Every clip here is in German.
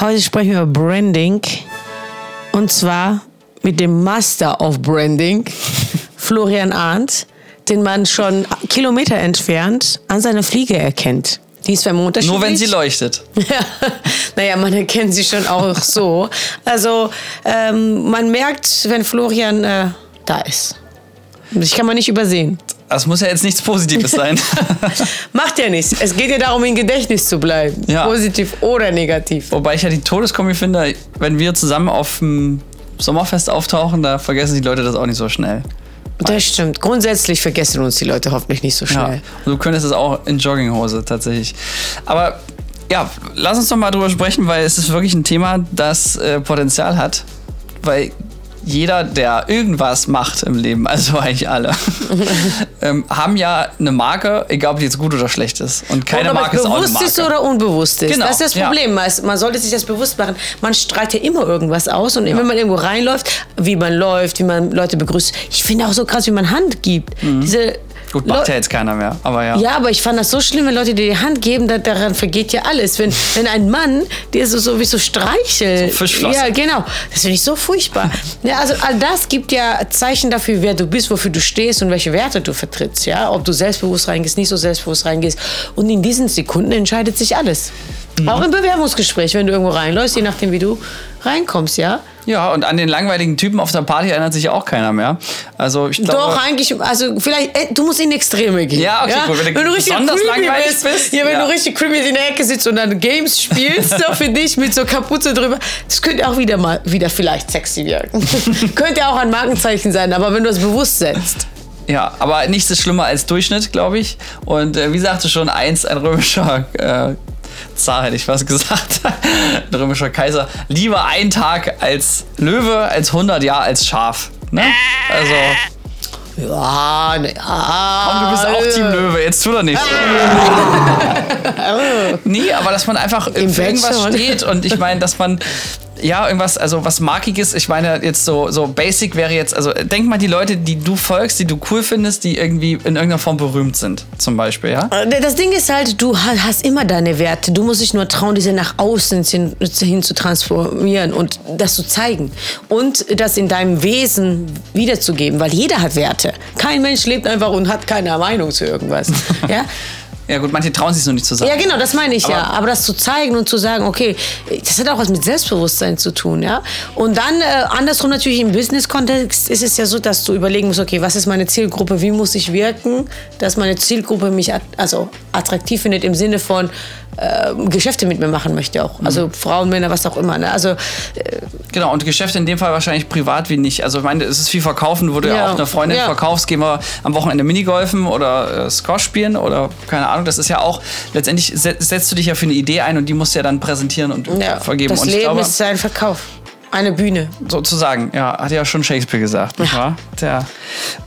Heute sprechen wir über Branding. Und zwar mit dem Master of Branding, Florian Arndt, den man schon Kilometer entfernt an seiner Fliege erkennt. Die ist zwar unterschiedlich. Nur wenn sie leuchtet. Ja, naja, man erkennt sie schon auch so. Also ähm, man merkt, wenn Florian äh, da ist. Das kann man nicht übersehen. Das muss ja jetzt nichts Positives sein. Macht ja nichts. Es geht ja darum, im Gedächtnis zu bleiben. Ja. Positiv oder negativ. Wobei ich ja die Todeskombi finde, wenn wir zusammen auf dem Sommerfest auftauchen, da vergessen die Leute das auch nicht so schnell. Das stimmt. Grundsätzlich vergessen uns die Leute hoffentlich nicht so Ja. schnell. Und du könntest es auch in Jogginghose tatsächlich. Aber ja, lass uns doch mal drüber sprechen, weil es ist wirklich ein Thema, das äh, Potenzial hat. Weil jeder, der irgendwas macht im Leben, also eigentlich alle, ähm, haben ja eine Marke, egal ob die jetzt gut oder schlecht ist. Und keine Marke es ist auch eine bewusst Marke. ist oder unbewusst ist. Genau, Das ist das ja. Problem. Man, man sollte sich das bewusst machen. Man strahlt ja immer irgendwas aus. Und wenn man irgendwo reinläuft, wie man läuft, wie man Leute begrüßt. Ich finde auch so krass, wie man Hand gibt. Diese Mhm. Gut, macht Leu- ja jetzt keiner mehr, aber ja. Ja, aber ich fand das so schlimm, wenn Leute dir die Hand geben, da, daran vergeht ja alles. Wenn, wenn ein Mann dir so, so wie so streichelt. So Fischflossen. Ja, genau. Das finde ich so furchtbar. Ja, also all das gibt ja Zeichen dafür, wer du bist, wofür du stehst und welche Werte du vertrittst. Ja? Ob du selbstbewusst reingehst, nicht so selbstbewusst reingehst. Und in diesen Sekunden entscheidet sich alles. Mhm. Auch im Bewerbungsgespräch, wenn du irgendwo reinläufst, je nachdem, wie du reinkommst, ja. Ja, und an den langweiligen Typen auf der Party erinnert sich auch keiner mehr. Also ich glaube, Doch, eigentlich, also vielleicht, äh, du musst in Extreme gehen. Ja, okay, gut, wenn du richtig besonders creepy langweilig bist, bist, ja, wenn ja. du richtig creepy in der Ecke sitzt und dann Games spielst, so für dich mit so Kapuze drüber, das könnte auch wieder mal, wieder vielleicht sexy wirken. könnte auch ein Markenzeichen sein, aber wenn du es bewusst setzt. Ja, aber nichts ist schlimmer als Durchschnitt, glaube ich. Und äh, wie sagte schon eins, ein römischer äh, Zar, hätte ich was gesagt. ein römischer Kaiser. Lieber ein Tag als Löwe, als 100 Jahre als Schaf. Ne? Also, Ja, ne, ja. komm, du bist auch Team Löwe, jetzt tu doch nicht so. nee, aber dass man einfach für irgendwas schon. steht und ich meine, dass man ja, irgendwas, also was Markiges, ich meine, jetzt so, so basic wäre jetzt, also denk mal die Leute, die du folgst, die du cool findest, die irgendwie in irgendeiner Form berühmt sind, zum Beispiel, ja? Das Ding ist halt, du ha- hast immer deine Werte. Du musst dich nur trauen, diese nach außen hin, hin zu transformieren und das zu zeigen. Und das in deinem Wesen wiederzugeben, weil jeder hat Werte. Kein Mensch lebt einfach und hat keine Meinung zu irgendwas. ja? Ja gut, manche trauen sich noch nicht zu sagen. Ja, genau, das meine ich ja. Aber- Aber das zu zeigen und zu sagen, okay, das hat auch was mit Selbstbewusstsein zu tun, ja. Und dann äh, andersrum natürlich im Business-Kontext ist es ja so, dass du überlegen musst, okay, was ist meine Zielgruppe, wie muss ich wirken, dass meine Zielgruppe mich at also attraktiv findet im Sinne von äh, Geschäfte mit mir machen möchte auch. Also Mhm. Frauen, Männer, was auch immer. Ne? Also Genau, und Geschäfte in dem Fall wahrscheinlich privat wie nicht. Also ich meine, es ist wie verkaufen, wo du ja Ja, auch eine Freundin ja. verkaufst, gehen wir am Wochenende Minigolfen oder äh, Squash spielen oder keine Ahnung. Das ist ja auch, letztendlich se- setzt du dich ja für eine Idee ein und die musst du ja dann präsentieren und ja, vergeben. das und Leben glaube, ist ein Verkauf. Eine Bühne. sozusagen, ja, hat ja schon Shakespeare gesagt, nicht wahr? Der,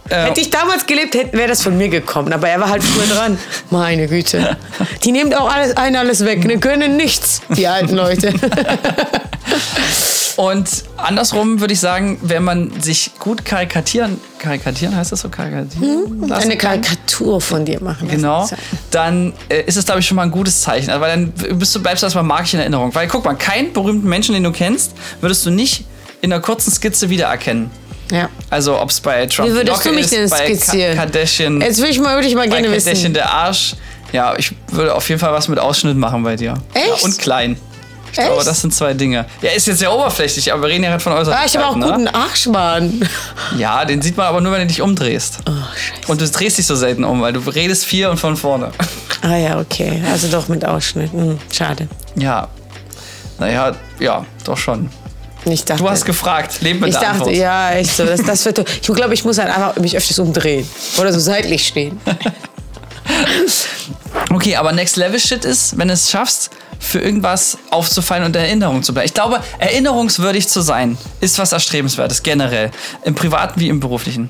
äh, Hätte ich damals gelebt, wäre das von mir gekommen. Aber er war halt früher dran. Meine Güte. Die nehmen auch alles ein, alles weg. Die können nichts, die alten Leute. Und andersrum würde ich sagen, wenn man sich gut karikatieren, karikatieren heißt das so, karikatieren? Hm? Eine Karikatur von dir machen. Genau, dann äh, ist es, glaube ich, schon mal ein gutes Zeichen. Also, weil dann bist du, bleibst du erstmal magisch in Erinnerung. Weil guck mal, keinen berühmten Menschen, den du kennst, würdest du nicht in einer kurzen Skizze wiedererkennen. Ja. Also ob es bei Trump Wie würdest die du Locke mich denn Ka skizzieren? Kardashian, Jetzt würde ich mal, würde ich mal bei gerne Kardashian wissen. der Arsch. Ja, ich würde auf jeden Fall was mit Ausschnitt machen bei dir. Echt? Ja, und klein. Ich glaube, Echt? das sind zwei Dinge. Ja, ist jetzt sehr oberflächlich, aber wir reden ja gerade von äußeren Ah, ich habe auch einen guten Arschmann. Ja, den sieht man aber nur, wenn du dich umdrehst. Oh, scheiße. Und du drehst dich so selten um, weil du redest viel und von vorne. Ah ja, okay. Also doch mit Ausschnitt. Hm, schade. Ja. Naja, ja, doch schon. Ich dachte, Du hast gefragt, leben mit ich dachte, Antwort. ja, echt so. Das, das wird, ich glaube, ich muss halt einfach mich öfters umdrehen. Oder so seitlich stehen. Okay, aber Next Level Shit ist, wenn du es schaffst, für irgendwas aufzufallen und in Erinnerung zu bleiben. Ich glaube, erinnerungswürdig zu sein, ist was Erstrebenswertes, generell. Im Privaten wie im Beruflichen.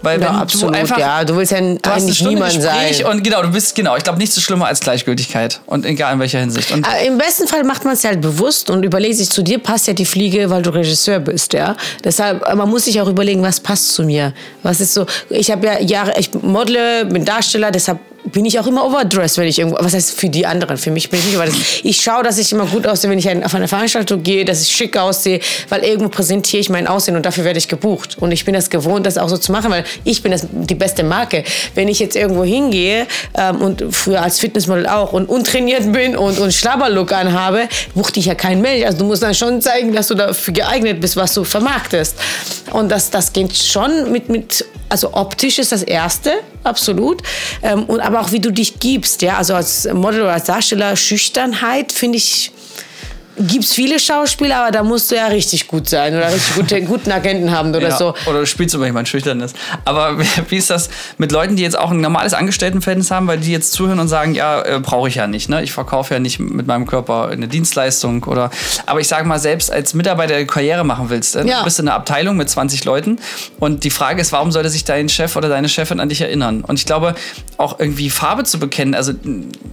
Weil Ja, wenn absolut. du einfach. ja, du willst ja Du eigentlich niemand Gespräch sein. und genau, du bist, genau, ich glaube, nichts ist schlimmer als Gleichgültigkeit. Und egal in welcher Hinsicht. Und Ah, Im besten Fall macht man es halt bewusst und überlegt sich, zu dir passt ja die Fliege, weil du Regisseur bist, ja. Deshalb, äh, man muss sich auch überlegen, was passt zu mir. Was ist so, ich habe ja Jahre, ich modele, bin Darsteller, deshalb bin ich auch immer overdressed, wenn ich irgendwo, was heißt für die anderen, für mich bin ich nicht overdressed. Ich schaue, dass ich immer gut aussehe, wenn ich auf eine Veranstaltung gehe, dass ich schick aussehe, weil irgendwo präsentiere ich mein Aussehen und dafür werde ich gebucht. Und ich bin das gewohnt, das auch so zu machen, weil ich bin das, die beste Marke. Wenn ich jetzt irgendwo hingehe ähm, und früher als Fitnessmodel auch und untrainiert bin und, und Schlabberlook anhabe, bucht dich ja kein Mensch. Also du musst dann schon zeigen, dass du dafür geeignet bist, was du vermarktest. Und das, das geht schon mit, mit also optisch ist das Erste, absolut. Ähm, und aber auch wie du dich gibst, ja. Also als Model oder als Darsteller, Schüchternheit finde ich gibt es viele Schauspieler, aber da musst du ja richtig gut sein oder richtig gute, guten Agenten haben oder ja, so. Oder du spielst immer jemand Schüchternes. Aber wie ist das mit Leuten, die jetzt auch ein normales Angestelltenverhältnis haben, weil die jetzt zuhören und sagen, ja, äh, brauche ich ja nicht. Ne? Ich verkaufe ja nicht mit meinem Körper eine Dienstleistung oder. Aber ich sage mal, selbst als Mitarbeiter der Karriere machen willst, äh, ja. du bist in einer Abteilung mit 20 Leuten und die Frage ist, warum sollte sich dein Chef oder deine Chefin an dich erinnern? Und ich glaube, auch irgendwie Farbe zu bekennen, also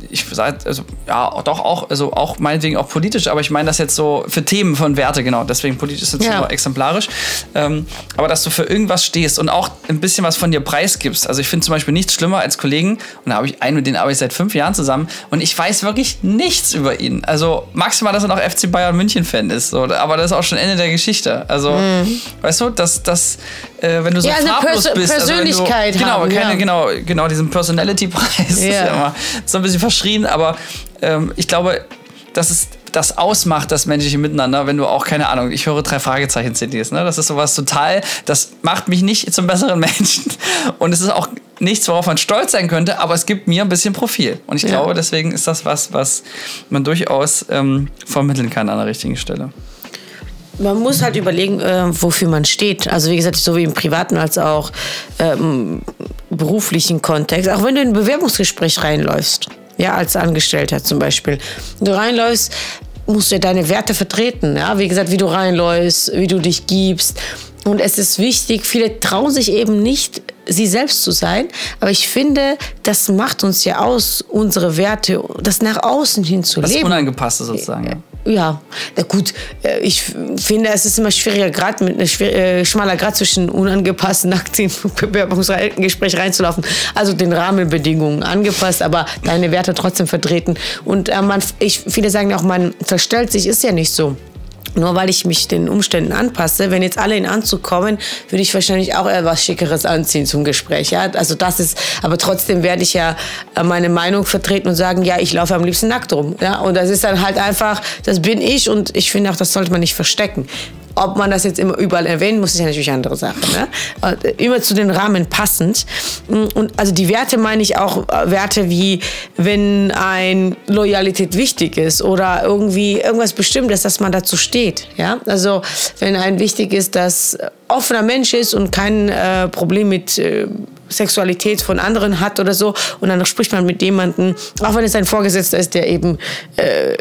ich sage, also ja, doch auch, also auch meinetwegen auch politisch, aber ich meine das jetzt so für Themen von Werte, genau. Deswegen politisch ist jetzt ja. nur exemplarisch. Ähm, aber dass du für irgendwas stehst und auch ein bisschen was von dir preisgibst. Also ich finde zum Beispiel nichts schlimmer als Kollegen, und da habe ich einen, mit denen arbeite ich seit fünf Jahren zusammen und ich weiß wirklich nichts über ihn. Also maximal, dass er noch FC Bayern München Fan ist. So, aber das ist auch schon Ende der Geschichte. Also, mhm. weißt du, dass das, äh, wenn du so ja, farblos Pers bist. Persönlichkeit also du, genau, haben, keine, ja. genau, genau, diesen Personality-Preis. Ja. Ist ja immer so ein bisschen verschrien, aber ähm, ich glaube, das ist das ausmacht, das menschliche Miteinander, wenn du auch, keine Ahnung, ich höre drei Fragezeichen-CDs, ne? Das ist sowas total, das macht mich nicht zum besseren Menschen. Und es ist auch nichts, worauf man stolz sein könnte, aber es gibt mir ein bisschen Profil. Und ich ja. glaube, deswegen ist das was, was man durchaus ähm, vermitteln kann an der richtigen Stelle. Man muss halt überlegen, äh, wofür man steht. Also wie gesagt, so wie im privaten als auch ähm, beruflichen Kontext. Auch wenn du in ein Bewerbungsgespräch reinläufst ja, als Angestellter zum Beispiel. Du reinläufst, musst du ja deine Werte vertreten, ja, wie gesagt, wie du reinläufst, wie du dich gibst. Und es ist wichtig, viele trauen sich eben nicht, sie selbst zu sein. Aber ich finde, das macht uns ja aus, unsere Werte, das nach außen hin zu das leben. Das Unangepasste sozusagen. Ja. Ja, na gut, äh, ich finde, es ist immer schwieriger, gerade mit einem schwer, äh, schmaler Grad zwischen unangepassten, nackten Bewerbungsgespräch reinzulaufen. Also den Rahmenbedingungen angepasst, aber deine Werte trotzdem vertreten. Und äh, man, ich, viele sagen auch, man verstellt sich, ist ja nicht so nur weil ich mich den Umständen anpasse. Wenn jetzt alle in Anzug kommen, würde ich wahrscheinlich auch etwas Schickeres anziehen zum Gespräch. Ja? Also das ist, aber trotzdem werde ich ja äh, meine Meinung vertreten und sagen, ja, ich laufe am liebsten nackt rum. Ja? Und das ist dann halt einfach, das bin ich und ich finde auch, das sollte man nicht verstecken. Ob man das jetzt immer überall erwähnen muss, ist ja natürlich eine andere Sache. Ne? Äh, immer zu den Rahmen passend. Und also die Werte meine ich auch äh, Werte wie, wenn ein Loyalität wichtig ist oder irgendwie irgendwas Bestimmtes, dass man dazu steht. Ja? Also wenn ein wichtig ist, dass offener Mensch ist und kein äh, Problem mit äh, Sexualität von anderen hat oder so. Und dann spricht man mit jemandem, auch wenn es ein Vorgesetzter ist, der eben äh,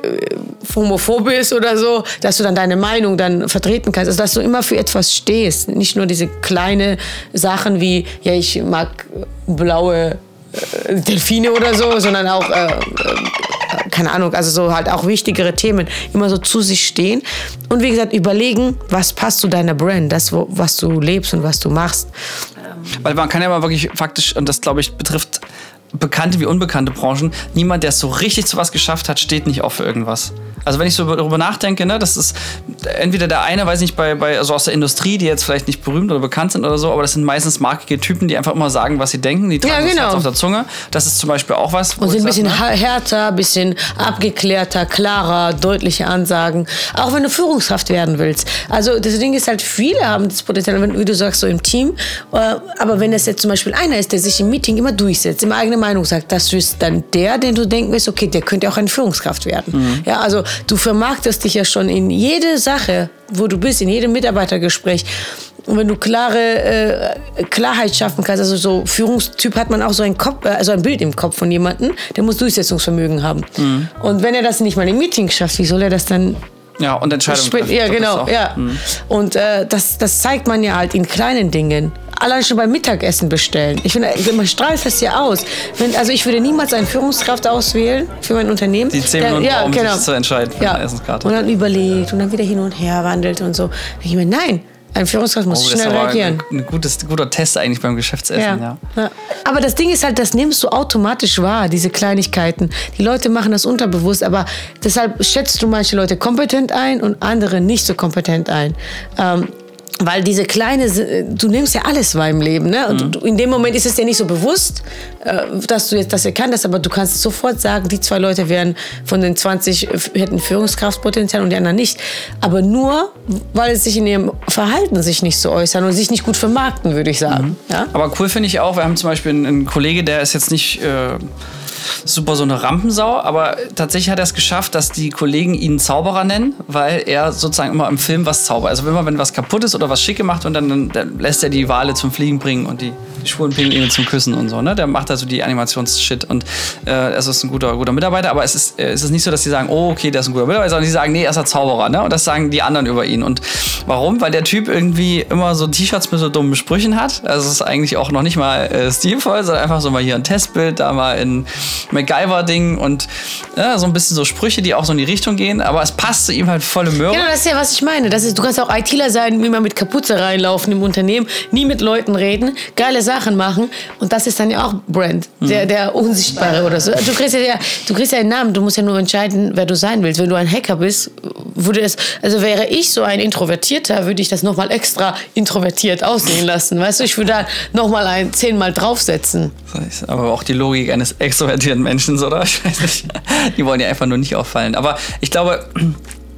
homophob ist oder so, dass du dann deine Meinung dann vertreten kannst, also dass du immer für etwas stehst, nicht nur diese kleine Sachen wie, ja, ich mag blaue äh, Delfine oder so, sondern auch äh, äh, keine Ahnung, also so halt auch wichtigere Themen immer so zu sich stehen und wie gesagt überlegen, was passt zu deiner Brand, das was du lebst und was du machst. Weil man kann ja mal wirklich faktisch und das glaube ich betrifft bekannte wie unbekannte Branchen, niemand, der es so richtig zu was geschafft hat, steht nicht auf für irgendwas. Also wenn ich so darüber nachdenke, ne, das ist entweder der eine, weiß nicht, bei, bei also aus der Industrie, die jetzt vielleicht nicht berühmt oder bekannt sind oder so, aber das sind meistens markige Typen, die einfach immer sagen, was sie denken, die tragen ja, genau. das auf der Zunge. Das ist zum Beispiel auch was. Und sind ein bisschen sag, ne? härter, ein bisschen abgeklärter, klarer, deutliche Ansagen. Auch wenn du Führungskraft werden willst. Also das Ding ist halt, viele haben das Potenzial, wie du sagst, so im Team. Äh, aber wenn es jetzt zum Beispiel einer ist, der sich im Meeting immer durchsetzt, immer eigene Meinung sagt, das ist dann der, den du denken wirst, okay, der könnte auch eine Führungskraft werden. Mhm. Ja, also du vermarktest dich ja schon in jede Sache, wo du bist, in jedem Mitarbeitergespräch. Und wenn du klare äh, Klarheit schaffen kannst, also so Führungstyp hat man auch so ein Kopf, also ein Bild im Kopf von jemandem, der muss Durchsetzungsvermögen haben. Mhm. Und wenn er das nicht mal im Meeting schafft, wie soll er das dann ja, und Entscheidungen. Ja, genau, ja. Mhm. Und äh, das, das zeigt man ja halt in kleinen Dingen. Allein schon beim Mittagessen bestellen. Ich finde, man strahlt das ja aus. Wenn, also ich würde niemals eine Führungskraft auswählen für mein Unternehmen. Die zehn Minuten ja, brauchen, genau. sich zu entscheiden für ja. eine Essenskarte. Und dann überlegt und dann wieder hin und her wandelt und so. Da ich mir, nein, Ein Führungskraft muss Oh, das schnell reagieren. ein, ein gutes, guter Test eigentlich beim Geschäftsessen, ja. Ja. Aber das Ding ist halt, das nimmst du automatisch wahr, diese Kleinigkeiten. Die Leute machen das unterbewusst, aber deshalb schätzt du manche Leute kompetent ein und andere nicht so kompetent ein. Ähm, weil diese kleine, du nimmst ja alles wahr im Leben, ne? Und du, in dem Moment ist es dir nicht so bewusst, äh, dass du jetzt das erkannt hast, aber du kannst sofort sagen, die zwei Leute wären von den 20 äh, hätten Führungskraftpotenzial und die anderen nicht. Aber nur, weil es sich in ihrem Verhalten sich nicht so äußern und sich nicht gut vermarkten, würde ich sagen. Ja? Aber cool finde ich auch, wir haben zum Beispiel einen, einen Kollege, der ist jetzt nicht äh, super so eine Rampensau, aber tatsächlich hat er es geschafft, dass die Kollegen ihn Zauberer nennen, weil er sozusagen immer im Film was zaubert. Also immer, wenn was kaputt ist oder was schick gemacht wird, dann, dann, lässt er die Wale zum Fliegen bringen und die, die schwulen Pinguine zum Küssen und so. Ne? Der macht also die Animationsshit und äh, es ist ein guter, guter Mitarbeiter, aber es ist, äh, es ist nicht so, dass die sagen, oh, okay, der ist ein guter Mitarbeiter, sondern die sagen, nee, er ist ein Zauberer. Ne? Und das sagen die anderen über ihn. Und warum? Weil der Typ irgendwie immer so T-Shirts mit so dummen Sprüchen hat. Also es ist eigentlich auch noch nicht mal äh, stilvoll, sondern einfach so mal hier ein Testbild, da mal ein MacGyver-Ding und ja, so ein bisschen so Sprüche, die auch so in die Richtung gehen, aber es passt zu ihm halt volle Möhre. Genau, das ist ja, was ich meine. Das ist, du kannst auch ITler sein, immer mit Kapuze reinlaufen im Unternehmen, nie mit Leuten reden, geile Sachen machen. Und das ist dann ja auch Brand, der, der Unsichtbare oder so. Du kriegst, ja, du kriegst ja einen Namen, du musst ja nur entscheiden, wer du sein willst. Wenn du ein Hacker bist, würde es, also wäre ich so ein Introvertierter, würde ich das nochmal extra introvertiert aussehen lassen. Weißt du, ich würde da nochmal ein zehnmal draufsetzen. Aber auch die Logik eines extrovertierten Menschen, oder? Ich weiß nicht. Die wollen ja einfach nur nicht auffallen. Aber ich glaube,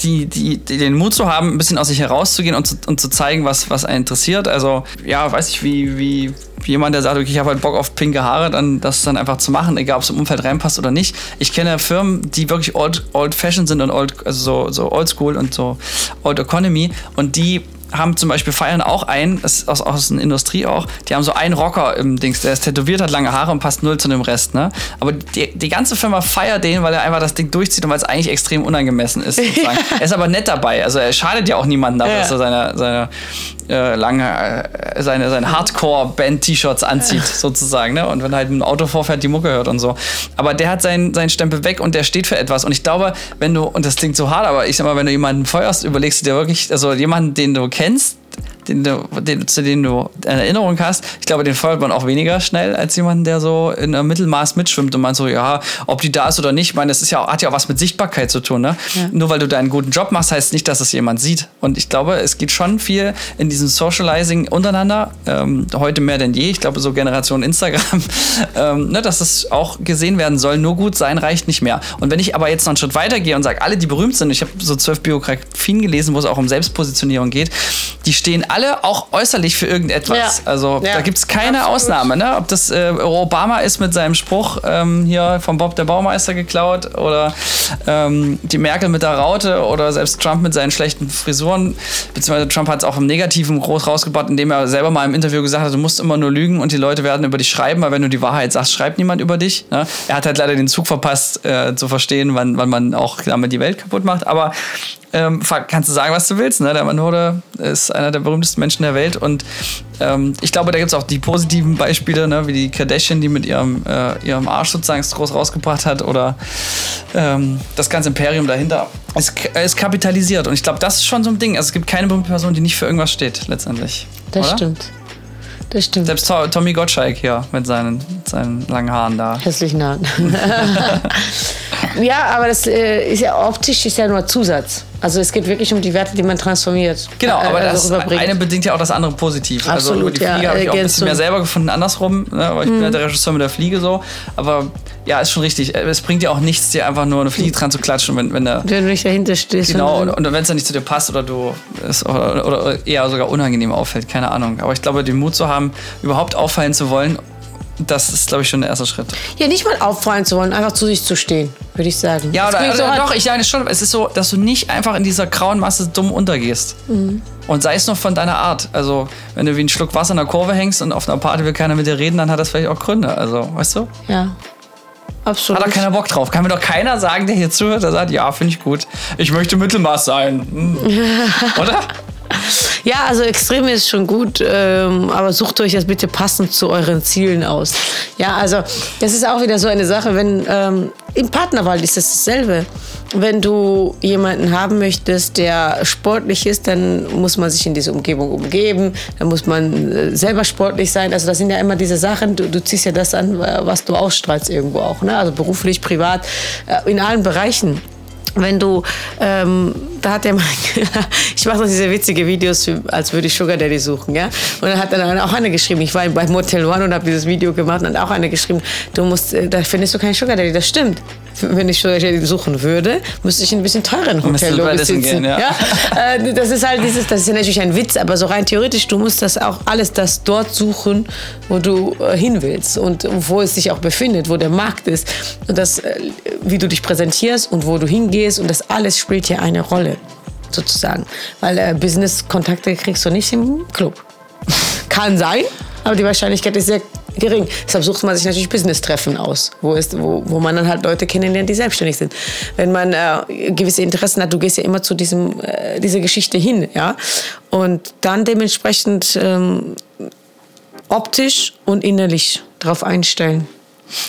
die, die, die, den Mut zu haben, ein bisschen aus sich herauszugehen und zu, und zu zeigen, was, was einen interessiert. Also, ja, weiß ich, wie, wie wie jemand, der sagt, okay, ich habe halt Bock auf pinke Haare, dann das dann einfach zu machen, egal ob es im Umfeld reinpasst oder nicht. Ich kenne Firmen, die wirklich old, old fashioned sind und old, also so, so old school und so old economy und die haben zum Beispiel feiern auch einen, das ist aus, aus der Industrie auch, die haben so einen Rocker im Dings, der ist tätowiert, hat lange Haare und passt null zu dem Rest, ne? Aber die, die ganze Firma feiert den, weil er einfach das Ding durchzieht und weil es eigentlich extrem unangemessen ist. sozusagen. er ist aber nett dabei, also er schadet ja auch niemandem dabei, Ja. dass er seine, seine äh, lange, äh, seine, seine Hardcore-Band-T-Shirts anzieht, sozusagen, ne? Und wenn halt ein Auto vorfährt, die Mucke hört und so. Aber der hat seinen, seinen Stempel weg und der steht für etwas. Und ich glaube, wenn du, und das klingt so hart, aber ich sag mal, wenn du jemanden feuerst, überlegst du dir wirklich, also jemanden, den du kennst, den du, den, zu dem du eine Erinnerung hast, ich glaube, den feuert man auch weniger schnell als jemanden, der so in einem Mittelmaß mitschwimmt und man so, ja, ob die da ist oder nicht, ich meine, das ist ja, hat ja auch was mit Sichtbarkeit zu tun, ne? Nur weil du deinen guten Job machst, heißt nicht, dass es jemand sieht. Und ich glaube, es geht schon viel in diesem Socializing untereinander, ähm, heute mehr denn je. Ich glaube, so Generation Instagram, ähm, ne, dass es auch gesehen werden soll, nur gut sein reicht nicht mehr. Und wenn ich aber jetzt noch einen Schritt weiter gehe und sage, alle, die berühmt sind, ich habe so zwölf Biografien gelesen, wo es auch um Selbstpositionierung geht, die stehen alle auch äußerlich für irgendetwas. Ja. Also Ja, da gibt es keine absolut. Ausnahme, ne? Ob das äh, Obama ist mit seinem Spruch ähm, hier vom Bob der Baumeister geklaut oder ähm, die Merkel mit der Raute oder selbst Trump mit seinen schlechten Frisuren, beziehungsweise Trump hat es auch im Negativen groß rausgebracht, indem er selber mal im Interview gesagt hat, du musst immer nur lügen und die Leute werden über dich schreiben, weil wenn du die Wahrheit sagst, schreibt niemand über dich. Ne? Er hat halt leider den Zug verpasst, äh, zu verstehen, wann, wann man auch damit die Welt kaputt macht, aber ähm, fuck, kannst du sagen, was du willst. Ne? Der Mann wurde ist einer der berühmtesten Menschen der Welt und ähm, ich glaube, da gibt es auch die positiven Beispiele, ne? wie die Kardashian, die mit ihrem, äh, ihrem Arsch sozusagen es groß rausgebracht hat oder ähm, das ganze Imperium dahinter. Es ist kapitalisiert und ich glaube, das ist schon so ein Ding. Also es gibt keine berühmte Person, die nicht für irgendwas steht, letztendlich. Das oder? stimmt. Das stimmt. Selbst To- Tommy Gottschalk hier mit seinen, mit seinen langen Haaren da. Hässlichen Haaren. ja, aber das äh, ist ja optisch ist ja nur Zusatz. Also es geht wirklich um die Werte, die man transformiert. Genau, äh, aber also das eine bedingt ja auch das andere positiv. also Absolut, die Fliege ja, habe ich auch ein bisschen mehr selber gefunden, andersrum, ne? aber ich bin ja der Regisseur mit der Fliege so. Aber ja, ist schon richtig. Es bringt dir auch nichts, dir einfach nur eine Fliege dran zu klatschen, wenn, wenn der. Wenn du nicht dahinter stehst. Genau, und, und, und wenn es dann nicht zu dir passt oder du es oder, oder eher sogar unangenehm auffällt, keine Ahnung. Aber ich glaube, den Mut zu haben, überhaupt auffallen zu wollen, das ist, glaube ich, schon der erste Schritt. ja, nicht mal auffallen zu wollen, einfach zu sich zu stehen, würde ich sagen. Ja, Das oder, klingt so oder halt- doch, ich meine schon, es ist so, dass du nicht einfach in dieser grauen Masse dumm untergehst. Und sei es nur von deiner Art. Also, wenn du wie ein Schluck Wasser in der Kurve hängst und auf einer Party will keiner mit dir reden, dann hat das vielleicht auch Gründe. Also, weißt du? Ja. Absolut. Hat da keiner Bock drauf. Kann mir doch keiner sagen, der hier zuhört, der sagt, ja, finde ich gut. Ich möchte Mittelmaß sein. Hm. Oder? Ja, also extrem ist schon gut, ähm, aber sucht euch das bitte passend zu euren Zielen aus. Ja, also das ist auch wieder so eine Sache, wenn ähm, im Partnerwahl ist das dasselbe. wenn du jemanden haben möchtest, der sportlich ist, dann muss man sich in diese Umgebung umgeben, dann muss man äh, selber sportlich sein. Also das sind ja immer diese Sachen, du, du ziehst ja das an, was du ausstrahlst irgendwo auch. Ne? Also beruflich, privat, äh, in allen Bereichen wenn du, ähm, da hat er mal, ich mache so diese witzige Videos, als würde ich Sugar Daddy suchen, ja. Und dann hat dann auch eine geschrieben, ich war bei Motel One und habe dieses Video gemacht und hat auch eine geschrieben, du musst, äh, da findest du keinen Sugar Daddy, das stimmt wenn ich suchen würde, müsste ich in ein bisschen teureren Hotel sitzen. Gehen, ja. ja? Äh, das ist halt dieses, das ist ja natürlich ein Witz, aber so rein theoretisch, du musst das auch alles das dort suchen, wo du äh, hin willst und wo es sich auch befindet, wo der Markt ist und das, äh, wie du dich präsentierst und wo du hingehst und das alles spielt hier eine Rolle sozusagen, weil äh, Business-Kontakte kriegst du nicht im Club. Kann sein, aber die Wahrscheinlichkeit ist sehr gering. Deshalb sucht man sich natürlich Business-Treffen aus, wo, ist, wo, wo man dann halt Leute kennenlernt, die selbstständig sind. Wenn man äh, gewisse Interessen hat, du gehst ja immer zu diesem, äh, dieser Geschichte hin, ja. Und dann dementsprechend ähm, optisch und innerlich darauf einstellen.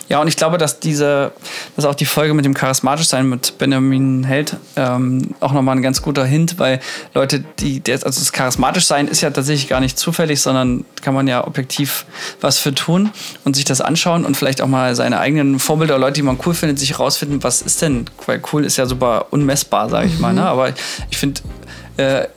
Ja, und ich glaube, dass diese, dass auch die Folge mit dem charismatisch sein mit Benjamin Held ähm, auch nochmal ein ganz guter Hint, weil Leute, die, also das charismatisch sein ist ja tatsächlich gar nicht zufällig, sondern kann man ja objektiv was für tun und sich das anschauen und vielleicht auch mal seine eigenen Vorbilder, Leute, die man cool findet, sich herausfinden, was ist denn, weil cool ist ja super unmessbar, sage ich mhm. mal, ne? aber ich finde, äh,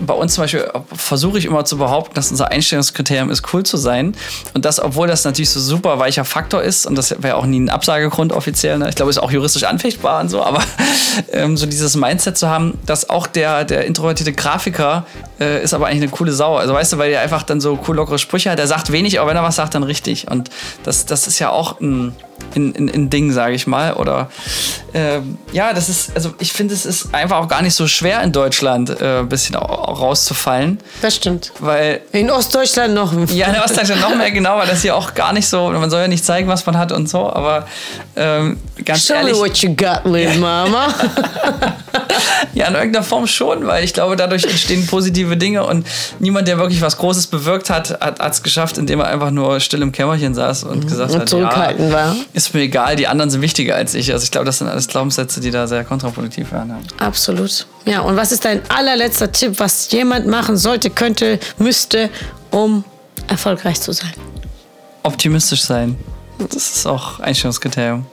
bei uns zum Beispiel versuche ich immer zu behaupten, dass unser Einstellungskriterium ist, cool zu sein. Und das, obwohl das natürlich so super weicher Faktor ist, und das wäre auch nie ein Absagegrund offiziell, ne? ich glaube, ist auch juristisch anfechtbar und so, aber ähm, so dieses Mindset zu haben, dass auch der, der introvertierte Grafiker äh, ist aber eigentlich eine coole Sau. Also weißt du, weil der einfach dann so cool lockere Sprüche hat. Der sagt wenig, aber wenn er was sagt, dann richtig. Und das, das ist ja auch ein in, in, in Ding, sage ich mal. Oder äh, ja, das ist, also ich finde, es ist einfach auch gar nicht so schwer in Deutschland äh, ein bisschen rauszufallen. Das stimmt. Weil. In Ostdeutschland noch. Ja, in Ostdeutschland noch mehr, genau, weil das hier auch gar nicht so, man soll ja nicht zeigen, was man hat und so, aber ähm, ganz Show ehrlich. Me what you got, little mama. ja, in irgendeiner Form schon, weil ich glaube, dadurch entstehen positive Dinge und niemand, der wirklich was Großes bewirkt hat, hat es geschafft, indem er einfach nur still im Kämmerchen saß und mhm. gesagt und hat, zurückhaltend ja, war ist mir egal, die anderen sind wichtiger als ich. Also ich glaube, das sind alles Glaubenssätze, die da sehr kontraproduktiv werden. Absolut. Ja, und was ist dein allerletzter Tipp, was jemand machen sollte, könnte, müsste, um erfolgreich zu sein? Optimistisch sein. Das ist auch Einstellungskriterium.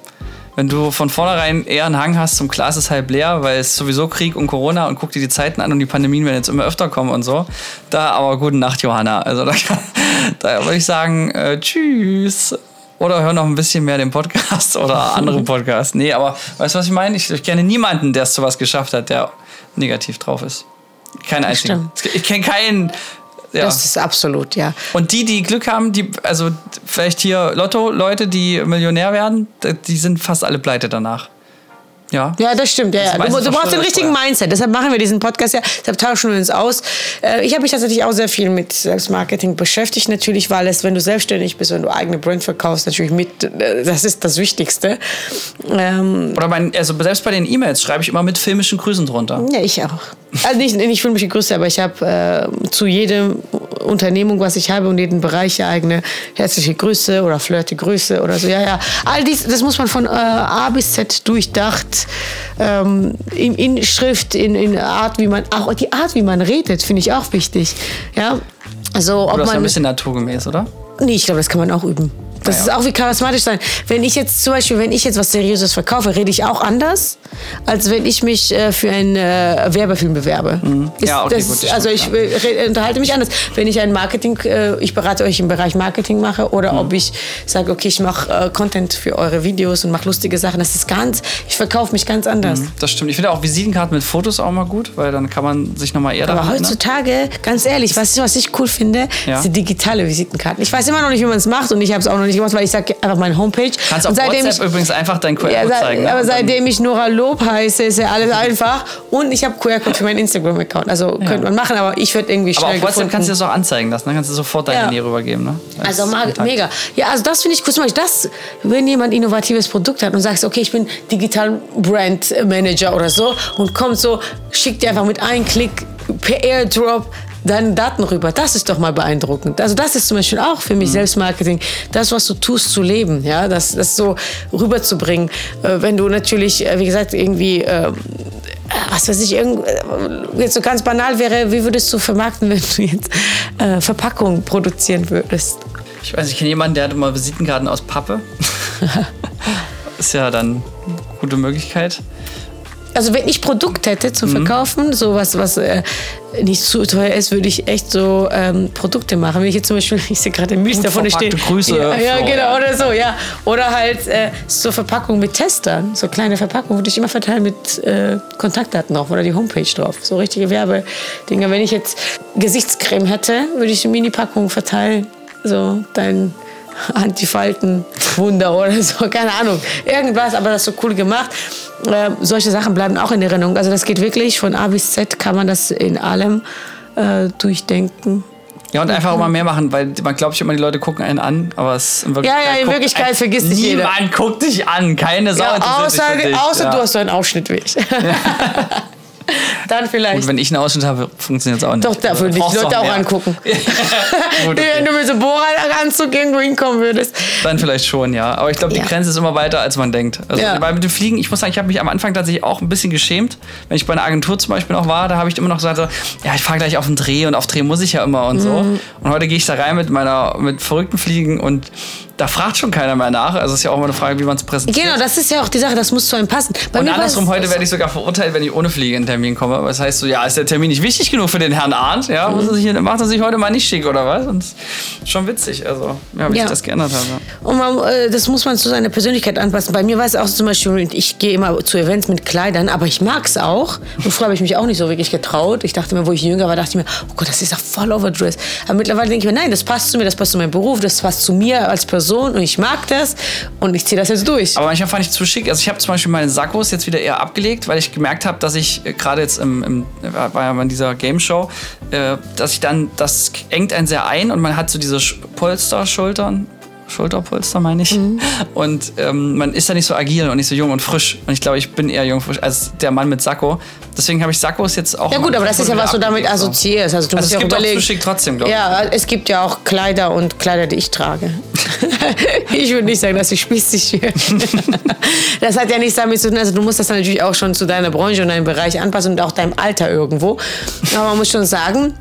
Wenn du von vornherein eher einen Hang hast zum Glas ist halb leer, weil es sowieso Krieg und Corona und guck dir die Zeiten an und die Pandemien werden jetzt immer öfter kommen und so. Da aber gute Nacht, Johanna. Also da, da würde ich sagen, äh, tschüss. Oder hör noch ein bisschen mehr den Podcast oder andere Podcasts. Nee, aber weißt du, was ich meine? Ich, ich kenne niemanden, der es zu was geschafft hat, der negativ drauf ist. Kein einzigen. Ich kenne keinen. Ja. Das ist absolut, ja. Und die, die Glück haben, die, also vielleicht hier Lotto-Leute, die Millionär werden, die sind fast alle pleite danach. Ja. ja, das stimmt. Ja, ja. Du, du brauchst den richtigen Mindset. Deshalb machen wir diesen Podcast ja. Deshalb tauschen wir uns aus. Äh, ich habe mich tatsächlich auch sehr viel mit Selbstmarketing beschäftigt, natürlich, weil es, wenn du selbstständig bist, wenn du eigene Brand verkaufst, natürlich mit, äh, das ist das Wichtigste. Ähm Oder mein, also selbst bei den E-Mails schreibe ich immer mit filmischen Grüßen drunter. Ja, ich auch. Also nicht, nicht filmische Grüße, aber ich habe äh, zu jedem Unternehmung, was ich habe und jeden Bereich ja eigene herzliche Grüße oder flirte Grüße oder so. Ja, ja. All dies, das muss man von äh, A bis Z durchdacht ähm, in, in, Schrift, in, in Art, wie man, auch die Art, wie man redet, finde ich auch wichtig. Ja. Also, ob oder man, ein bisschen naturgemäß, oder? Nee, ich glaube, das kann man auch üben. Das ist auch wie charismatisch sein. Wenn ich jetzt zum Beispiel, wenn ich jetzt was Seriöses verkaufe, rede ich auch anders, als wenn ich mich äh, für einen äh, Werbefilm bewerbe. Mhm. Ist, ja, okay, das, gut, also ich ja. unterhalte mich anders. Wenn ich ein Marketing, äh, ich berate euch im Bereich Marketing mache oder mhm. ob ich sage, okay, ich mache äh, Content für eure Videos und mache lustige Sachen. Das ist ganz, ich verkaufe mich ganz anders. Mhm, das stimmt. Ich finde auch Visitenkarten mit Fotos auch mal gut, weil dann kann man sich nochmal eher Aber heutzutage, ne? ganz ehrlich, was, was ich cool finde, ja. sind digitale Visitenkarten. Ich weiß immer noch nicht, wie man es macht und ich habe es auch noch nicht gemacht, weil ich sage einfach meine Homepage. Kannst auf WhatsApp ich, übrigens einfach dein QR-Code ja, zeigen. Ne? Aber seitdem ich Nora Lob heiße, ist ja alles einfach. Und ich habe QR-Code für meinen Instagram-Account. Also ja. könnte man machen, aber ich würde irgendwie schnell Aber auf WhatsApp gefunden. kannst du das auch anzeigen lassen. Dann ne? kannst du sofort deine ja. Nähe rübergeben. Ne? also mega. Ja, also das finde ich cool. Das, wenn jemand ein innovatives Produkt hat und sagst, okay, ich bin Digital Brand Manager oder so und kommt so, schickt dir einfach mit einem Klick per Airdrop deine Daten rüber. Das ist doch mal beeindruckend. Also das ist zum Beispiel auch für mich Selbstmarketing, das, was du tust, zu leben, ja, das, das so rüberzubringen. Äh, wenn du natürlich, äh, wie gesagt, irgendwie äh, was weiß ich, irgend, äh, jetzt so ganz banal wäre, wie würdest du vermarkten, wenn du jetzt äh, Verpackungen produzieren würdest? Ich weiß, ich kenne jemanden, der hat immer Visitenkarten aus Pappe. ist ja dann eine gute Möglichkeit. Also wenn ich Produkt hätte zum Verkaufen, sowas, was äh, nicht zu teuer ist, würde ich echt so ähm, Produkte machen. Wenn ich jetzt zum Beispiel, ich sehe gerade Milch Gut da vorne stehen. Grüße, Ja, ja genau, oder so, ja. Oder halt äh, so Verpackungen mit Testern, so kleine Verpackungen würde ich immer verteilen mit äh, Kontaktdaten drauf oder die Homepage drauf. So richtige Werbedinger. Wenn ich jetzt Gesichtscreme hätte, würde ich eine Mini-Packung verteilen. So dein Antifalten-Wunder oder so, keine Ahnung. Irgendwas, aber das ist so cool gemacht. Äh, solche Sachen bleiben auch in Erinnerung. Also das geht wirklich von A bis Z, kann man das in allem äh, durchdenken. Ja, und einfach auch mal mehr machen, weil man glaubt immer, die Leute gucken einen an, aber es in Wirklichkeit. Ja, ja, in Wirklichkeit ein- vergisst dich jeder. Niemand guckt dich an, keine Sau Ja, außer außer ja. du hast so einen Ausschnitt wie ich. Dann vielleicht. Gut, wenn ich einen Ausschnitt habe, funktioniert es auch nicht. Doch, da würden dich Leute auch mehr. angucken. Gut, okay. Wenn du mit so Bohrer-Anzug irgendwo hinkommen würdest. Dann vielleicht schon, ja. Aber ich glaube, die Ja. Grenze ist immer weiter, als man denkt. Also, Ja. weil mit dem Fliegen, ich muss sagen, ich habe mich am Anfang tatsächlich auch ein bisschen geschämt. Wenn ich bei einer Agentur zum Beispiel noch war, da habe ich immer noch gesagt, so, ja, ich fahre gleich auf den Dreh und auf Dreh muss ich ja immer und so. Mhm. Und heute gehe ich da rein mit meiner, mit verrückten Fliegen und da fragt schon keiner mehr nach. Also es ist ja auch immer eine Frage, wie man es präsentiert. Genau, das ist ja auch die Sache, das muss zu einem passen. Bei Und andersrum, heute werde ich sogar verurteilt, wenn ich ohne Fliege in den Termin komme. Aber das heißt so, ja, ist der Termin nicht wichtig genug für den Herrn Arndt? Ja, muss er sich, macht er sich heute mal nicht schick oder was? Und das ist schon witzig, also, ja, wie Ja. sich das geändert. Ja. Und man, äh, das muss man zu seiner Persönlichkeit anpassen. Bei mir war es auch zum Beispiel, ich gehe immer zu Events mit Kleidern, aber ich mag es auch. Und früher habe ich mich auch nicht so wirklich getraut. Ich dachte mir, wo ich jünger war, dachte ich mir, oh Gott, das ist doch voll overdressed. Aber mittlerweile denke ich mir, nein, das passt zu mir, das passt zu meinem Beruf, das passt zu mir als Person und ich mag das und ich ziehe das jetzt durch. Aber manchmal fand ich zu schick. Also ich habe zum Beispiel meine Sakkos jetzt wieder eher abgelegt, weil ich gemerkt habe, dass ich äh, gerade jetzt im, im war ja in dieser Game Show, äh, dass ich dann, das engt einen sehr ein und man hat so diese Sch- Polsterschultern. Schulterpolster meine ich. Mhm. Und ähm, man ist da nicht so agil und nicht so jung und frisch. Und ich glaube, ich bin eher jung und frisch als der Mann mit Sakko. Deswegen habe ich Sakkos jetzt auch. Ja gut, aber das ist ja, was du damit assoziierst. Also du Also musst es ja auch gibt auch überlegen. zu schick trotzdem, glaube ich. Ja, es gibt ja auch Kleider und Kleider, die ich trage. ich würde nicht sagen, dass ich spießig bin. das hat ja nichts damit zu tun. Also du musst das natürlich auch schon zu deiner Branche und deinem Bereich anpassen und auch deinem Alter irgendwo. Aber man muss schon sagen,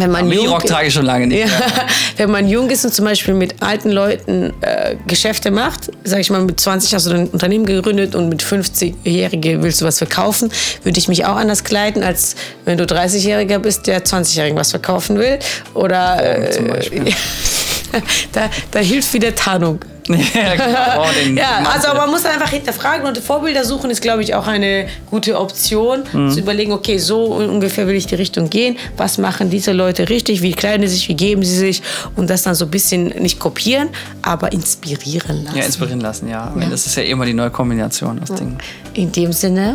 wenn man jung Minirock trage ich schon lange nicht. ja, wenn man jung ist und zum Beispiel mit alten Leuten äh, Geschäfte macht, sag ich mal, mit 20 hast du dein Unternehmen gegründet und mit 50-Jährige willst du was verkaufen, würde ich mich auch anders kleiden, als wenn du 30-Jähriger bist, der 20-Jährigen was verkaufen will. Oder äh, zum Beispiel. da, da hilft wieder Tarnung. ja, genau. Ja, also man muss einfach hinterfragen und Vorbilder suchen ist, glaube ich, auch eine gute Option, Mhm. zu überlegen, okay, so ungefähr will ich die Richtung gehen. Was machen diese Leute richtig? Wie kleiden sie sich? Wie geben sie sich? Und das dann so ein bisschen nicht kopieren, aber inspirieren lassen. Ja, inspirieren lassen, ja. Am Ende ist ja immer die neue Kombination, das Ding. In dem Sinne,